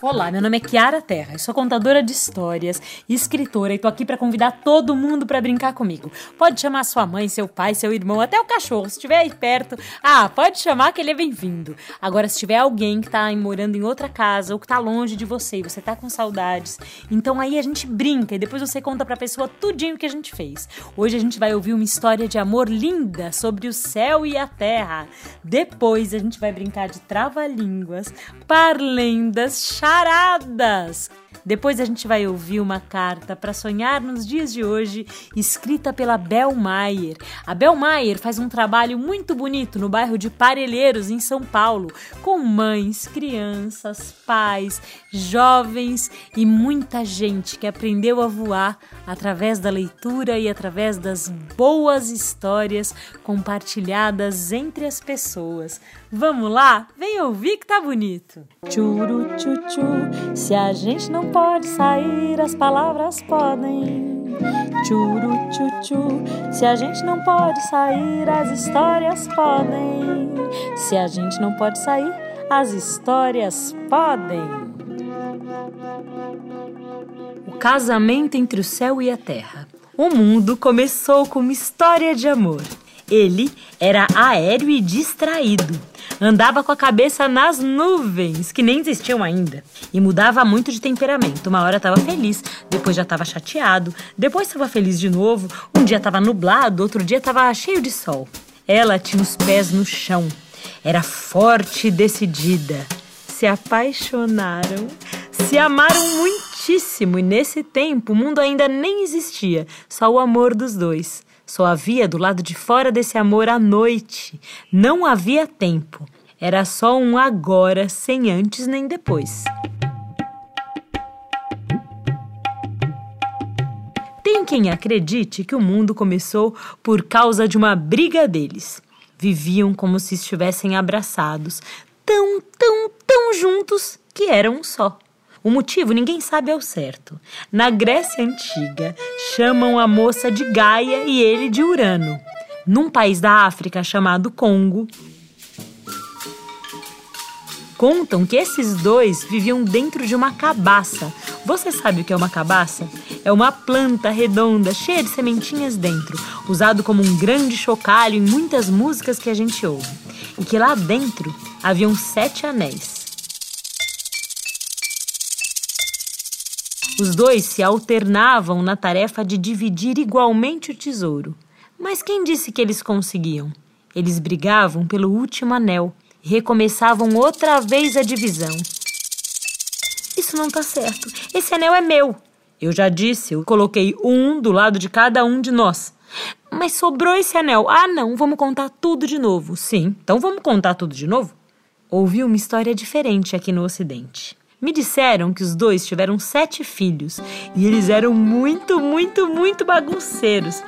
Olá, meu nome é Kiara Terra, eu sou contadora de histórias escritora e tô aqui para convidar todo mundo para brincar comigo. Pode chamar sua mãe, seu pai, seu irmão, até o cachorro, se estiver aí perto. Ah, pode chamar que ele é bem-vindo. Agora, se tiver alguém que tá morando em outra casa ou que tá longe de você e você tá com saudades, então aí a gente brinca e depois você conta pra pessoa tudinho que a gente fez. Hoje a gente vai ouvir uma história de amor linda sobre o céu e a terra. Depois a gente vai brincar de trava-línguas, parlendas, charadas. Depois a gente vai ouvir uma carta para sonhar nos dias de hoje, escrita pela Bel Maier. A Bel Maier faz um trabalho muito bonito no bairro de Parelheiros, em São Paulo, com mães, crianças, pais, jovens e muita gente que aprendeu a voar através da leitura e através das boas histórias compartilhadas entre as pessoas. Vamos lá? Vem ouvir que tá bonito. Churu tchu tchu, se a gente não pode sair, as palavras podem. Churu tchu tchu, se a gente não pode sair, as histórias podem. Se a gente não pode sair, as histórias podem. O casamento entre o céu e a terra. O mundo começou com uma história de amor. Ele era aéreo e distraído. Andava com a cabeça nas nuvens, que nem existiam ainda. E mudava muito de temperamento. Uma hora estava feliz, depois já estava chateado, depois estava feliz de novo. Um dia estava nublado, outro dia estava cheio de sol. Ela tinha os pés no chão. Era forte e decidida. Se apaixonaram, se amaram muitíssimo e nesse tempo o mundo ainda nem existia, só o amor dos dois. Só havia do lado de fora desse amor a noite. Não havia tempo. Era só um agora, sem antes nem depois. Tem quem acredite que o mundo começou por causa de uma briga deles. Viviam como se estivessem abraçados, tão, tão, tão juntos que eram um só. O motivo ninguém sabe ao certo. Na Grécia Antiga, chamam a moça de Gaia e ele de Urano. Num país da África chamado Congo, contam que esses dois viviam dentro de uma cabaça. Você sabe o que é uma cabaça? É uma planta redonda, cheia de sementinhas dentro, usado como um grande chocalho em muitas músicas que a gente ouve. E que lá dentro haviam sete anéis. Os dois se alternavam na tarefa de dividir igualmente o tesouro. Mas quem disse que eles conseguiam? Eles brigavam pelo último anel e recomeçavam outra vez a divisão. Isso não tá certo. Esse anel é meu. Eu já disse, eu coloquei um do lado de cada um de nós. Mas sobrou esse anel. Ah, não, vamos contar tudo de novo. Sim, então vamos contar tudo de novo? Ouvi uma história diferente aqui no Ocidente. Me disseram que os dois tiveram sete filhos e eles eram muito, muito, muito bagunceiros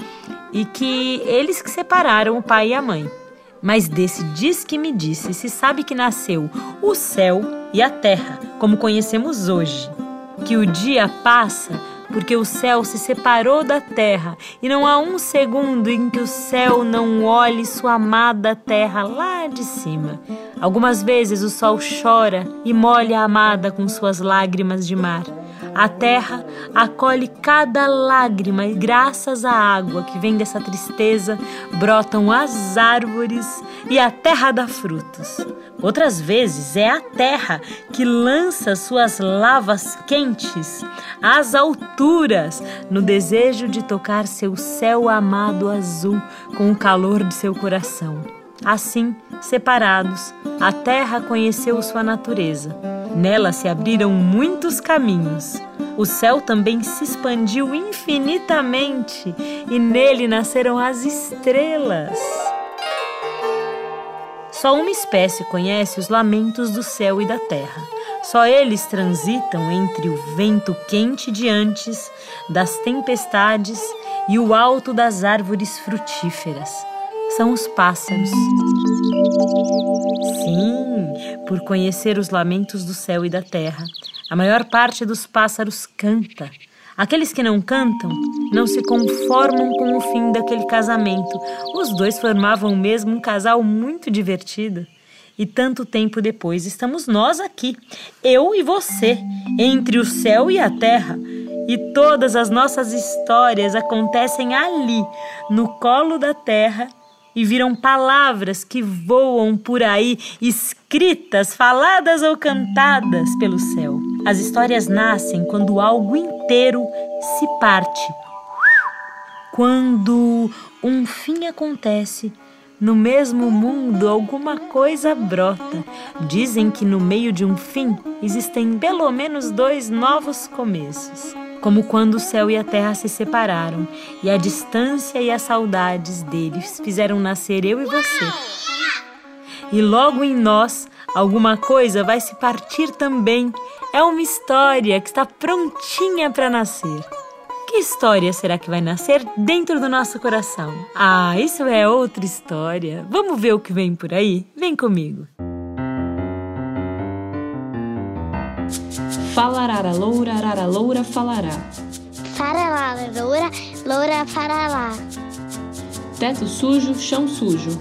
e que eles que separaram o pai e a mãe. Mas desse diz que me disse se sabe que nasceu o céu e a terra, como conhecemos hoje. Que o dia passa porque o céu se separou da terra e não há um segundo em que o céu não olhe sua amada terra lá de cima. Algumas vezes o sol chora e molha a amada com suas lágrimas de mar. A terra acolhe cada lágrima e, graças à água que vem dessa tristeza, brotam as árvores e a terra dá frutos. Outras vezes é a terra que lança suas lavas quentes às alturas, no desejo de tocar seu céu amado azul com o calor de seu coração. Assim, separados, a terra conheceu sua natureza. Nela se abriram muitos caminhos. O céu também se expandiu infinitamente e nele nasceram as estrelas. Só uma espécie conhece os lamentos do céu e da terra. Só eles transitam entre o vento quente de antes, das tempestades e o alto das árvores frutíferas são os pássaros. Sim, por conhecer os lamentos do céu e da terra. A maior parte dos pássaros canta. Aqueles que não cantam não se conformam com o fim daquele casamento. Os dois formavam mesmo um casal muito divertido. E tanto tempo depois estamos nós aqui, eu e você, entre o céu e a terra. E todas as nossas histórias acontecem ali, no colo da terra, e viram palavras que voam por aí, escritas, faladas ou cantadas pelo céu. As histórias nascem quando algo inteiro se parte. Quando um fim acontece, no mesmo mundo alguma coisa brota. Dizem que no meio de um fim existem pelo menos dois novos começos. Como quando o céu e a terra se separaram e a distância e as saudades deles fizeram nascer eu e você. E logo em nós alguma coisa vai se partir também. É uma história que está prontinha para nascer. Que história será que vai nascer dentro do nosso coração? Ah, isso é outra história. Vamos ver o que vem por aí? Vem comigo. Falarara loura, arara loura, falará. Faralá, loura, loura, faralá. Teto sujo, chão sujo.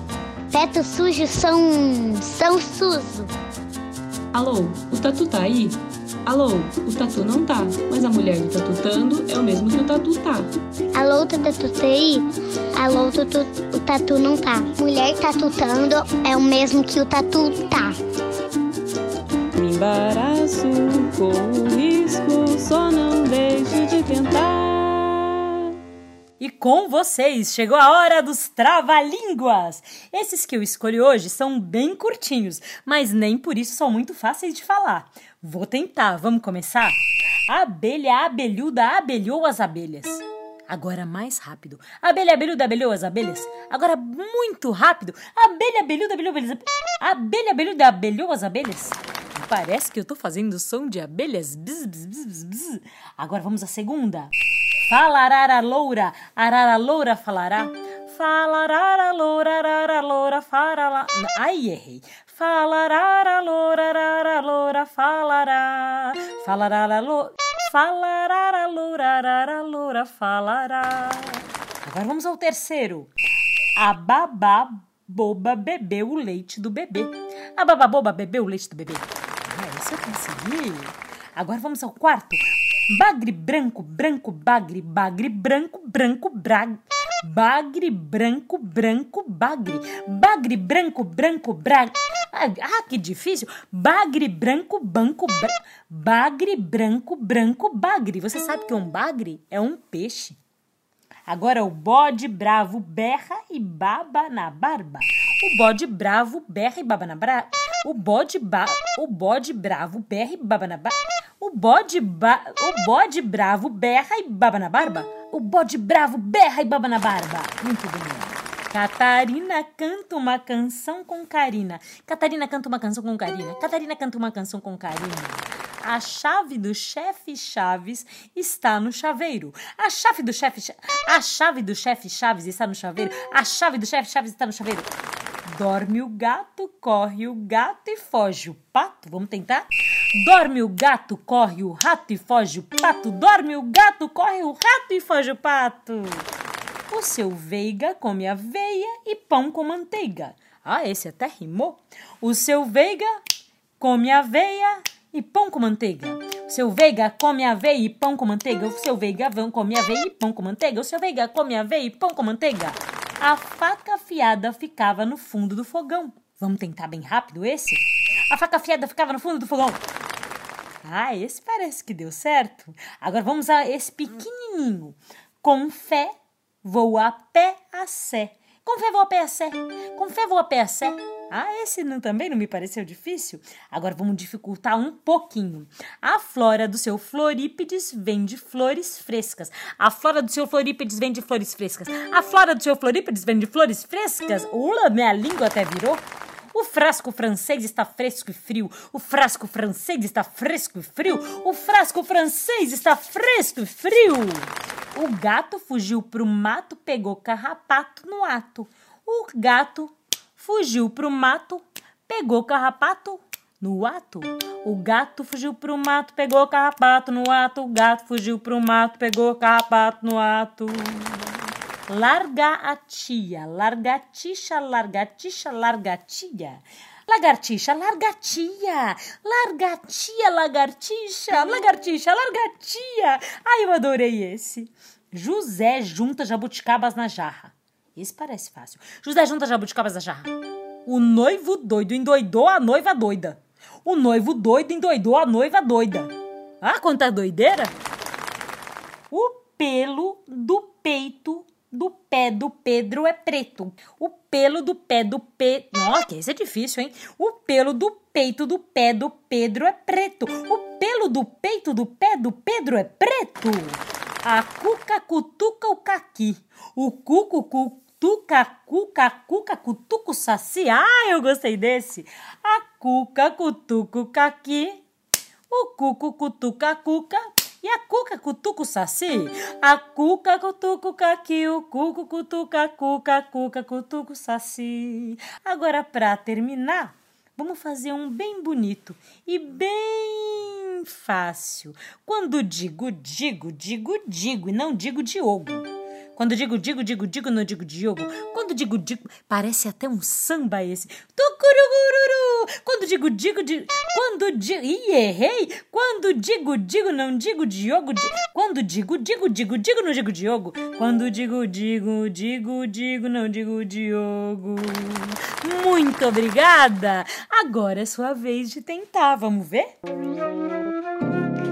Teto sujo, são, são sujo. Alô, o tatu tá aí? Alô, o tatu não tá, mas a mulher do tatutando é o mesmo que o tatu tá. Alô, o tatu tá aí? Alô, o tatu, o tatu não tá. Mulher tatutando é o mesmo que o tatu tá. Embaraço, corro risco, só não deixe de tentar. E com vocês, chegou a hora dos trava-línguas! Esses que eu escolhi hoje são bem curtinhos, mas nem por isso são muito fáceis de falar. Vou tentar, vamos começar? Abelha abelhuda abelhou as abelhas. Agora mais rápido. Abelha abelhuda abelhou as abelhas. Agora muito rápido. Abelha abelhuda abelhou as abelhas. Abelha abelhuda abelhou as abelhas. Parece que eu tô fazendo som de abelhas. Bzz, bzz, bzz. Agora vamos à segunda. Falarara loura, arara loura falará. Falarara loura, arara loura farala. Ai, errei. Falarara loura, arara loura falará. Falarara loura. Falarara loura, arara loura falará. Agora vamos ao terceiro. A babá boba bebeu o leite do bebê. A babá boba bebeu o leite do bebê. Esse eu consegui. Agora vamos ao quarto. Bagre branco, branco, bagre, bagre branco, branco, brag. Bagre branco, branco, bagre. Bagre branco, branco, brag. Ah, que difícil. Bagre branco, banco, bra... bagre branco, branco, bagre. Você sabe que um bagre é um peixe. Agora o bode bravo berra e baba na barba. O bode bravo berra e baba na barba. O bode ba... o bode bravo berra e baba na barba. O bode ba... o bode bravo berra e baba na barba. O bode bravo berra e baba na barba. Muito bonito. Catarina canta uma canção com Karina. Catarina canta uma canção com Karina. Catarina canta uma canção com Karina. A chave do chefe Chaves está no chaveiro. A chave do chefe A chave do chefe Chaves está no chaveiro. A chave do chefe Chaves está no chaveiro. Dorme o gato, corre o gato e foge o pato. Vamos tentar? Dorme o gato, corre o rato e foge o pato. Dorme o gato, corre o rato e foge o pato. O seu veiga come aveia e pão com manteiga. Ah, esse até rimou. O seu veiga come aveia e pão com manteiga. O seu veiga come aveia e pão com manteiga. O seu veiga vão come aveia e pão com manteiga. O seu veiga come aveia e pão com manteiga. A faca afiada ficava no fundo do fogão. Vamos tentar bem rápido esse? A faca afiada ficava no fundo do fogão. Ah, esse parece que deu certo. Agora vamos a esse pequenininho. Com fé, vou a pé a sé. Com fé, vou a pé a sé. Com fé, vou a pé a sé. Ah, esse não, também não me pareceu difícil? Agora vamos dificultar um pouquinho. A flora do seu florípedes vende flores frescas. A flora do seu florípedes vende flores frescas. A flora do seu florípedes vende flores frescas. Ula, minha língua até virou. O frasco francês está fresco e frio. O frasco francês está fresco e frio. O frasco francês está fresco e frio. O gato fugiu pro mato, pegou carrapato no ato. O gato fugiu pro mato, pegou carrapato No ato, o gato fugiu pro mato, pegou carrapato no ato. O gato fugiu pro mato, pegou carrapato no ato. Larga a tia, largatixa, largatixa, largatia. Lagartixa, largatia, largatia, lagartixa, lagartixa, largatia. Ai, eu adorei esse. José junta jabuticabas na jarra. Esse parece fácil. José junta jabuticabas na jarra. O noivo doido endoidou a noiva doida. O noivo doido endoidou a noiva doida. Ah, quanta doideira! O pelo do peito do pé do Pedro é preto. O pelo do pé do Pe... Nossa, esse é difícil, hein? O pelo do peito do pé do Pedro é preto. O pelo do peito do pé do Pedro é preto. A cuca cutuca o caqui. O cuco cutuca cuca cuca cutuca o saci. Ah, eu gostei desse. A cuca cutuca o caqui. O cuco cutuca cuca e a cuca cutuca o saci? A cuca cutuca o caqui, o cuco cutuca cuca, cuca cutuca o saci. Agora, para terminar, vamos fazer um bem bonito e bem fácil. Quando digo, digo, digo, digo e não digo Diogo. Quando digo digo, digo, digo, não digo Diogo. Quando digo digo, parece até um samba esse. Tucurugururu. Quando digo digo, digo, quando digo, ih, errei. Quando digo digo, não digo Diogo. Di, quando digo digo, digo, digo, não digo Diogo. Quando digo digo, digo, digo, não digo Diogo. Muito obrigada. Agora é sua vez de tentar. Vamos ver?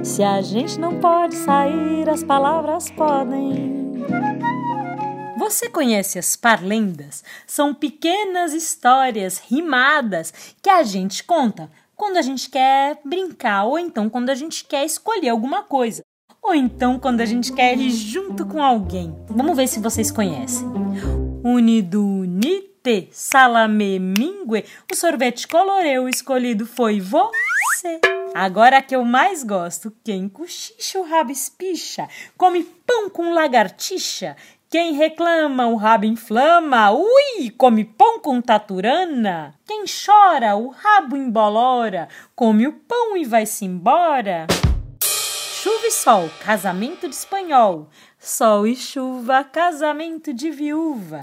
Se a gente não pode sair, as palavras podem. Você conhece as parlendas? São pequenas histórias rimadas que a gente conta quando a gente quer brincar ou então quando a gente quer escolher alguma coisa. Ou então quando a gente quer ir junto com alguém. Vamos ver se vocês conhecem. Unido unite, salame mingue, o sorvete coloreu escolhido foi você. Agora que eu mais gosto, quem cochicha o rabo espicha, come pão com lagartixa, quem reclama, o rabo inflama, ui, come pão com taturana. Quem chora, o rabo embolora, come o pão e vai-se embora. Chuva e sol, casamento de espanhol. Sol e chuva, casamento de viúva.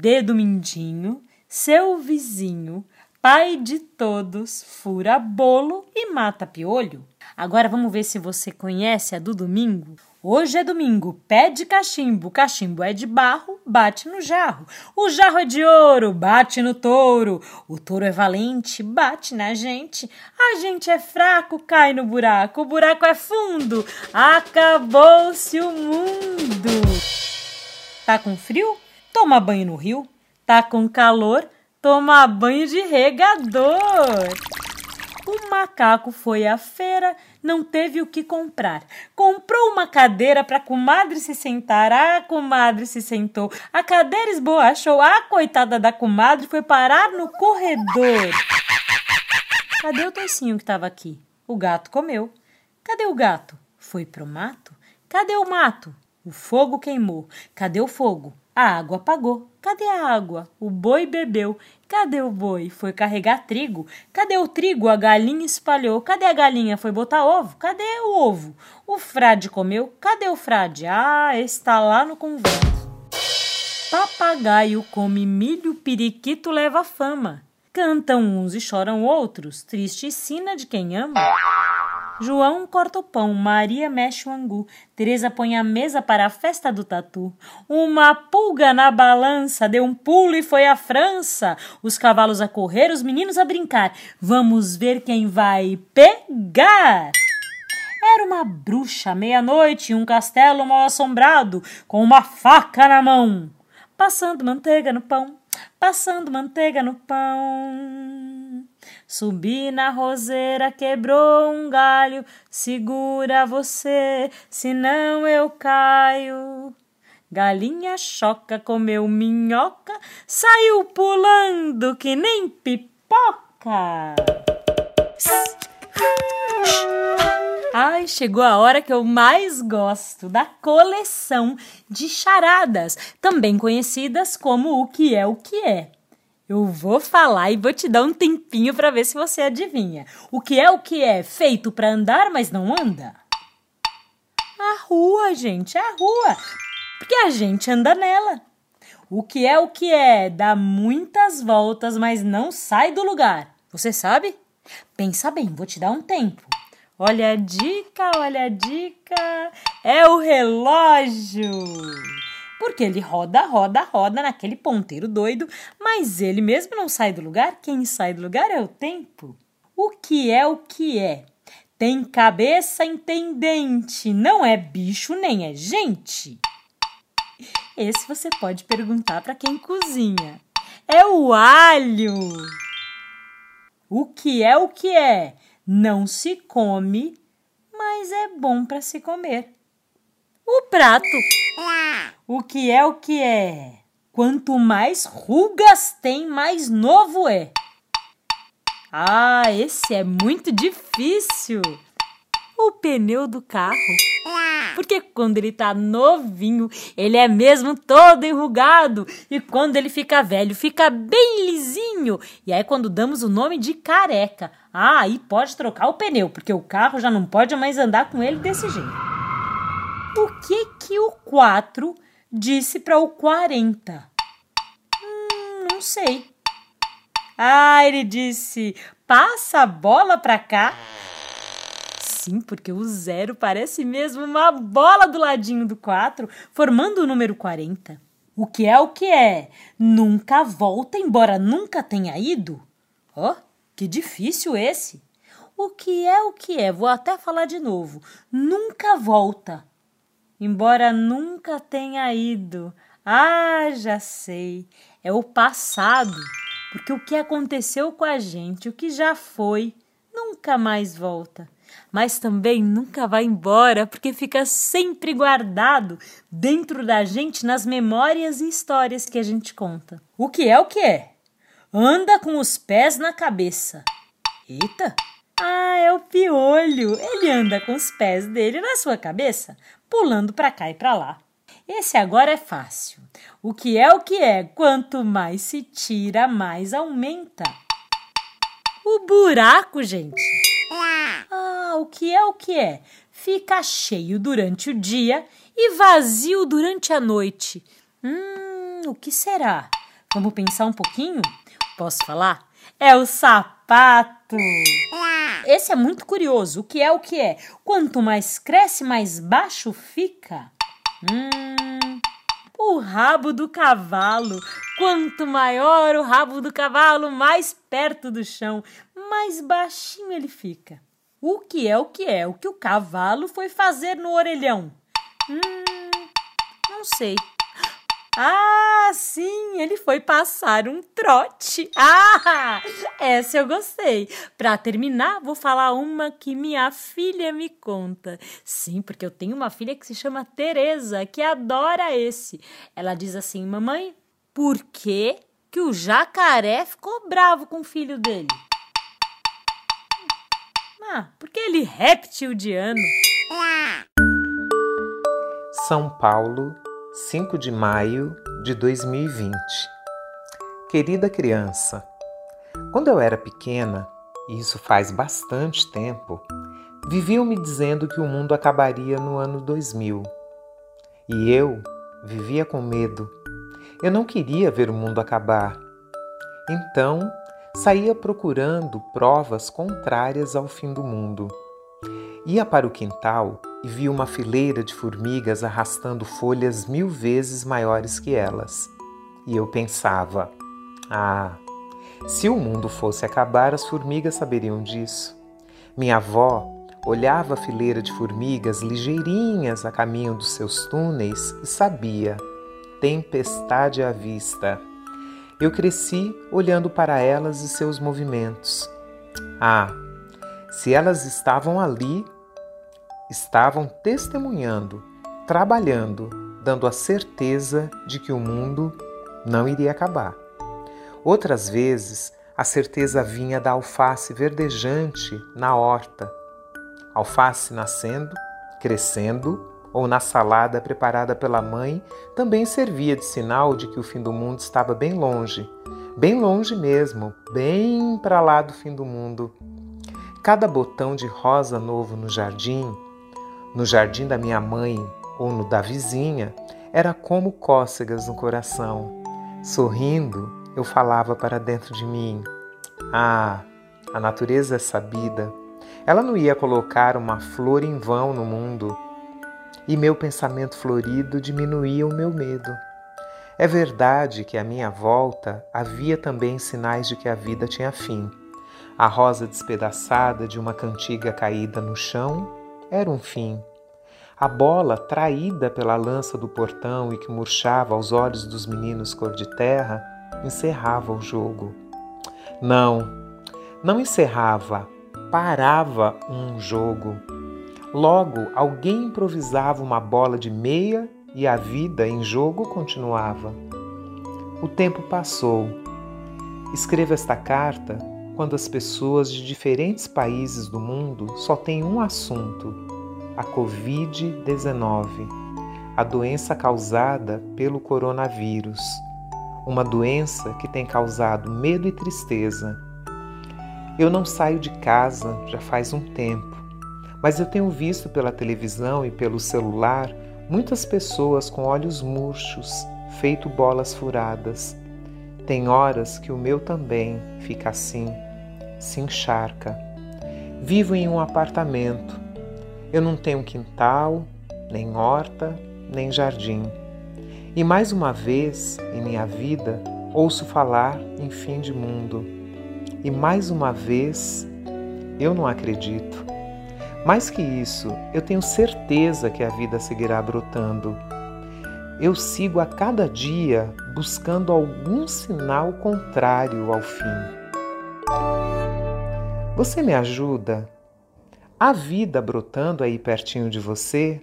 Dedo mindinho, seu vizinho, pai de todos, fura bolo e mata piolho. Agora vamos ver se você conhece a do domingo. Hoje é domingo, pé de cachimbo, cachimbo é de barro, bate no jarro. O jarro é de ouro, bate no touro. O touro é valente, bate na gente. A gente é fraco, cai no buraco. O buraco é fundo, acabou-se o mundo. Tá com frio? Toma banho no rio. Tá com calor? Toma banho de regador. O macaco foi à feira, não teve o que comprar. Comprou uma cadeira para a comadre se sentar. A comadre se sentou. A cadeira esboachou. A coitada da comadre foi parar no corredor. Cadê o toicinho que estava aqui? O gato comeu. Cadê o gato? Foi pro mato? Cadê o mato? O fogo queimou. Cadê o fogo? A água apagou. Cadê a água? O boi bebeu. Cadê o boi? Foi carregar trigo. Cadê o trigo? A galinha espalhou. Cadê a galinha? Foi botar ovo. Cadê o ovo? O frade comeu. Cadê o frade? Ah, está lá no convento. Papagaio come milho, periquito leva fama. Cantam uns e choram outros, triste sina de quem ama. João corta o pão, Maria mexe o angu, Teresa põe a mesa para a festa do tatu. Uma pulga na balança deu um pulo e foi à França. Os cavalos a correr, os meninos a brincar. Vamos ver quem vai pegar. Era uma bruxa meia-noite em um castelo mal assombrado, com uma faca na mão, passando manteiga no pão, passando manteiga no pão. Subi na roseira, quebrou um galho, segura você, senão eu caio. Galinha choca, comeu minhoca, saiu pulando que nem pipoca. Ai, chegou a hora que eu mais gosto da coleção de charadas, também conhecidas como O que é o que é. Eu vou falar e vou te dar um tempinho para ver se você adivinha. O que é o que é feito para andar, mas não anda? A rua, gente, a rua. Porque a gente anda nela. O que é o que é? Dá muitas voltas, mas não sai do lugar. Você sabe? Pensa bem, vou te dar um tempo. Olha a dica, olha a dica. É o relógio. Porque ele roda, roda, roda naquele ponteiro doido, mas ele mesmo não sai do lugar. Quem sai do lugar é o tempo. O que é o que é? Tem cabeça entendente, não é bicho nem é gente. Esse você pode perguntar para quem cozinha. É o alho. O que é o que é? Não se come, mas é bom para se comer. O prato. O que é o que é? Quanto mais rugas tem, mais novo é. Ah, esse é muito difícil. O pneu do carro. Porque quando ele tá novinho, ele é mesmo todo enrugado. E quando ele fica velho, fica bem lisinho. E aí, quando damos o nome de careca, ah, aí pode trocar o pneu, porque o carro já não pode mais andar com ele desse jeito. O que que o 4 disse para o 40? Hum, não sei. Ah, ele disse: passa a bola para cá. Sim, porque o zero parece mesmo uma bola do ladinho do 4, formando o número 40. O que é o que é? Nunca volta, embora nunca tenha ido? Oh, que difícil esse! O que é o que é? Vou até falar de novo. Nunca volta, embora nunca tenha ido. Ah, já sei. É o passado. Porque o que aconteceu com a gente, o que já foi, nunca mais volta mas também nunca vai embora porque fica sempre guardado dentro da gente nas memórias e histórias que a gente conta. O que é o que é? Anda com os pés na cabeça. Eita! Ah, é o piolho. Ele anda com os pés dele na sua cabeça, pulando para cá e para lá. Esse agora é fácil. O que é o que é? Quanto mais se tira, mais aumenta. O buraco, gente. Ah, o que é o que é? Fica cheio durante o dia e vazio durante a noite. Hum, o que será? Vamos pensar um pouquinho? Posso falar? É o sapato. Esse é muito curioso. O que é o que é? Quanto mais cresce, mais baixo fica. Hum, o rabo do cavalo. Quanto maior o rabo do cavalo, mais perto do chão, mais baixinho ele fica. O que é o que é? O que o cavalo foi fazer no orelhão? Hum, não sei. Ah, sim, ele foi passar um trote. Ah, essa eu gostei. Para terminar, vou falar uma que minha filha me conta. Sim, porque eu tenho uma filha que se chama Teresa, que adora esse. Ela diz assim: "Mamãe, por que que o jacaré ficou bravo com o filho dele?" Ah, porque ele reptiliano. São Paulo, 5 de maio de 2020. Querida criança, quando eu era pequena, e isso faz bastante tempo, viviam me dizendo que o mundo acabaria no ano 2000. E eu vivia com medo. Eu não queria ver o mundo acabar. Então, saía procurando provas contrárias ao fim do mundo. Ia para o quintal e via uma fileira de formigas arrastando folhas mil vezes maiores que elas. E eu pensava: ah, se o mundo fosse acabar, as formigas saberiam disso. Minha avó olhava a fileira de formigas ligeirinhas a caminho dos seus túneis e sabia: tempestade à vista. Eu cresci olhando para elas e seus movimentos. Ah, se elas estavam ali, estavam testemunhando, trabalhando, dando a certeza de que o mundo não iria acabar. Outras vezes, a certeza vinha da alface verdejante na horta, alface nascendo, crescendo ou na salada preparada pela mãe também servia de sinal de que o fim do mundo estava bem longe, bem longe mesmo, bem para lá do fim do mundo. Cada botão de rosa novo no jardim, no jardim da minha mãe ou no da vizinha, era como cócegas no coração. Sorrindo, eu falava para dentro de mim: Ah, a natureza é sabida. Ela não ia colocar uma flor em vão no mundo. E meu pensamento florido diminuía o meu medo. É verdade que à minha volta havia também sinais de que a vida tinha fim. A rosa despedaçada de uma cantiga caída no chão era um fim. A bola traída pela lança do portão e que murchava aos olhos dos meninos cor de terra encerrava o jogo. Não, não encerrava, parava um jogo. Logo, alguém improvisava uma bola de meia e a vida em jogo continuava. O tempo passou. Escreva esta carta quando as pessoas de diferentes países do mundo só têm um assunto: a Covid-19, a doença causada pelo coronavírus, uma doença que tem causado medo e tristeza. Eu não saio de casa já faz um tempo, mas eu tenho visto pela televisão e pelo celular Muitas pessoas com olhos murchos, feito bolas furadas. Tem horas que o meu também fica assim, se encharca. Vivo em um apartamento. Eu não tenho quintal, nem horta, nem jardim. E mais uma vez em minha vida ouço falar em fim de mundo. E mais uma vez eu não acredito. Mais que isso, eu tenho certeza que a vida seguirá brotando. Eu sigo a cada dia buscando algum sinal contrário ao fim. Você me ajuda? A vida brotando aí pertinho de você?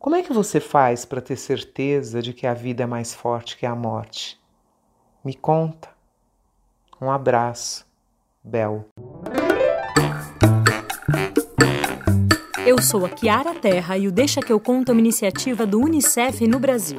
Como é que você faz para ter certeza de que a vida é mais forte que a morte? Me conta. Um abraço, Bel. Eu sou a Kiara Terra e o Deixa que eu conto é uma iniciativa do UNICEF no Brasil.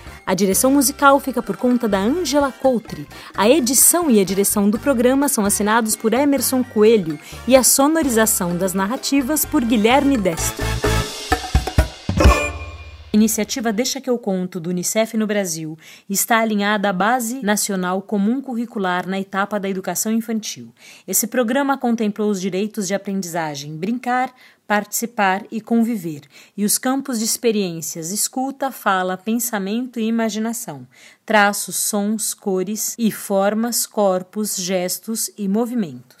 A direção musical fica por conta da Angela Coutri. A edição e a direção do programa são assinados por Emerson Coelho e a sonorização das narrativas por Guilherme Destro. Iniciativa Deixa que eu conto do Unicef no Brasil está alinhada à Base Nacional Comum Curricular na etapa da educação infantil. Esse programa contemplou os direitos de aprendizagem, brincar, participar e conviver, e os campos de experiências escuta, fala, pensamento e imaginação, traços, sons, cores e formas, corpos, gestos e movimentos.